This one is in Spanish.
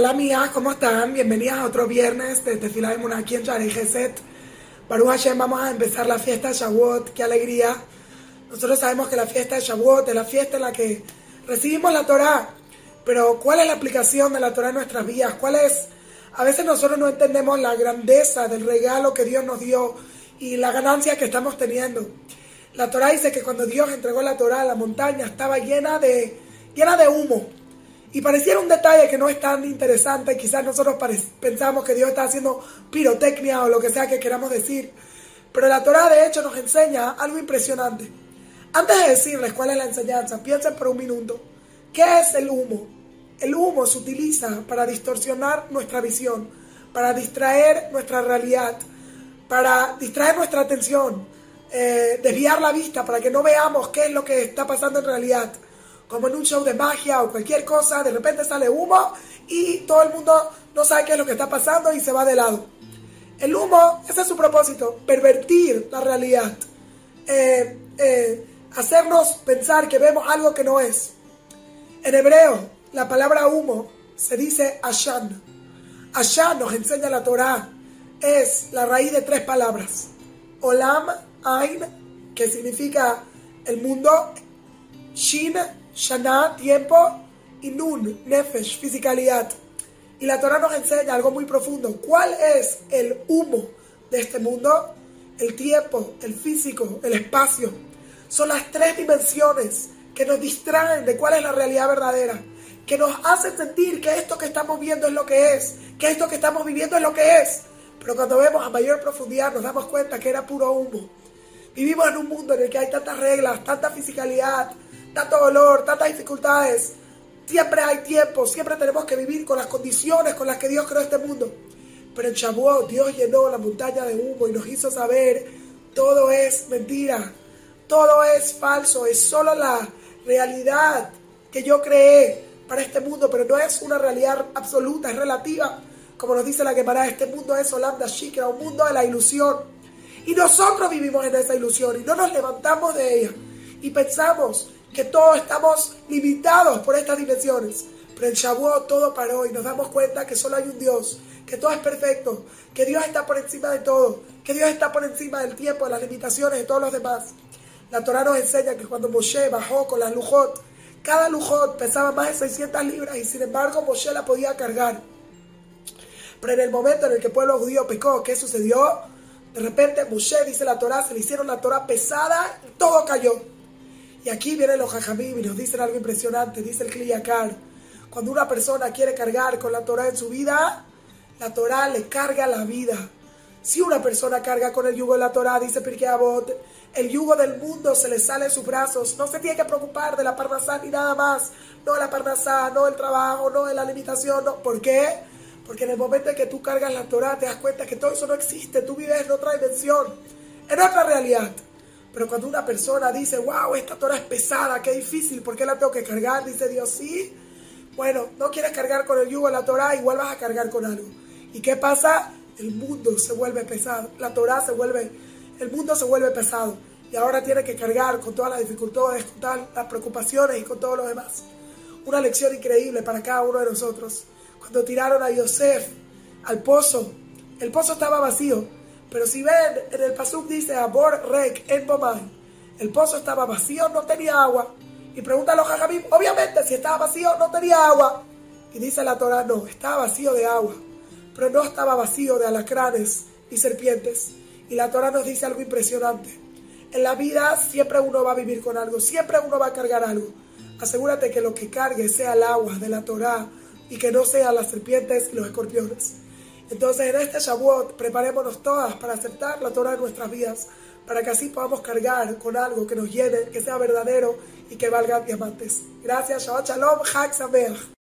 Hola amigas, ¿cómo están? Bienvenidas a otro viernes de Tefilá de aquí en Shari Geset. Baruch Hashem, vamos a empezar la fiesta de Shavuot, qué alegría. Nosotros sabemos que la fiesta de Shavuot es la fiesta en la que recibimos la Torah, pero ¿cuál es la aplicación de la Torah en nuestras vidas? ¿Cuál es? A veces nosotros no entendemos la grandeza del regalo que Dios nos dio y la ganancia que estamos teniendo. La Torah dice que cuando Dios entregó la Torah la montaña estaba llena de, llena de humo y pareciera un detalle que no es tan interesante, quizás nosotros pensamos que Dios está haciendo pirotecnia o lo que sea que queramos decir, pero la Torah de hecho nos enseña algo impresionante. Antes de decirles cuál es la enseñanza, piensen por un minuto, ¿qué es el humo? El humo se utiliza para distorsionar nuestra visión, para distraer nuestra realidad, para distraer nuestra atención, eh, desviar la vista para que no veamos qué es lo que está pasando en realidad como en un show de magia o cualquier cosa, de repente sale humo y todo el mundo no sabe qué es lo que está pasando y se va de lado. El humo, ese es su propósito, pervertir la realidad, eh, eh, hacernos pensar que vemos algo que no es. En hebreo, la palabra humo se dice ashan. Ashan nos enseña la Torah, es la raíz de tres palabras. Olam, Ain, que significa el mundo, Shin, Shana, tiempo, y Nun, Nefesh, fisicalidad. Y la Torah nos enseña algo muy profundo. ¿Cuál es el humo de este mundo? El tiempo, el físico, el espacio. Son las tres dimensiones que nos distraen de cuál es la realidad verdadera. Que nos hacen sentir que esto que estamos viendo es lo que es. Que esto que estamos viviendo es lo que es. Pero cuando vemos a mayor profundidad nos damos cuenta que era puro humo. Vivimos en un mundo en el que hay tantas reglas, tanta fisicalidad, tanto dolor, tantas dificultades. Siempre hay tiempo, siempre tenemos que vivir con las condiciones con las que Dios creó este mundo. Pero en Shavuot Dios llenó la montaña de humo y nos hizo saber todo es mentira, todo es falso, es solo la realidad que yo creé para este mundo, pero no es una realidad absoluta, es relativa. Como nos dice la Gemara, este mundo es Olam Shikra, un mundo de la ilusión. Y nosotros vivimos en esa ilusión y no nos levantamos de ella. Y pensamos que todos estamos limitados por estas dimensiones. Pero en Shavuot todo paró y nos damos cuenta que solo hay un Dios, que todo es perfecto, que Dios está por encima de todo, que Dios está por encima del tiempo, de las limitaciones de todos los demás. La Torah nos enseña que cuando Moshe bajó con las lujot, cada lujot pesaba más de 600 libras y sin embargo Moshe la podía cargar. Pero en el momento en el que el pueblo judío pecó, ¿qué sucedió? De repente Moshe, dice la Torah, se le hicieron la Torah pesada y todo cayó. Y aquí vienen los jajamim y nos dicen algo impresionante, dice el Kliyakar. Cuando una persona quiere cargar con la Torah en su vida, la Torah le carga la vida. Si una persona carga con el yugo de la Torah, dice Pirkei Avot, el yugo del mundo se le sale en sus brazos. No se tiene que preocupar de la parnasá ni nada más. No la parnasá, no el trabajo, no de la limitación. No. ¿Por qué? Porque en el momento en que tú cargas la Torah, te das cuenta que todo eso no existe. Tú vives en otra dimensión, en otra realidad. Pero cuando una persona dice, wow, esta Torah es pesada, qué difícil, ¿por qué la tengo que cargar? Dice Dios, sí. Bueno, no quieres cargar con el yugo de la Torah, igual vas a cargar con algo. ¿Y qué pasa? El mundo se vuelve pesado. La Torah se vuelve, el mundo se vuelve pesado. Y ahora tiene que cargar con todas las dificultades, con todas las preocupaciones y con todo lo demás. Una lección increíble para cada uno de nosotros. Cuando tiraron a Yosef al pozo, el pozo estaba vacío pero si ven, en el Pasuk dice Abor Rek en Bomay. El pozo estaba vacío, no tenía agua. Y pregunta a los obviamente, si estaba vacío, no tenía agua. Y dice la Torah, no, estaba vacío de agua. Pero no estaba vacío de alacranes y serpientes. Y la Torah nos dice algo impresionante. En la vida siempre uno va a vivir con algo, siempre uno va a cargar algo. Asegúrate que lo que cargue sea el agua de la Torah y que no sean las serpientes y los escorpiones. Entonces en este Shavuot preparémonos todas para aceptar la Torah en nuestras vidas, para que así podamos cargar con algo que nos llene, que sea verdadero y que valga diamantes. Gracias, Shabbat Shalom, Sameach.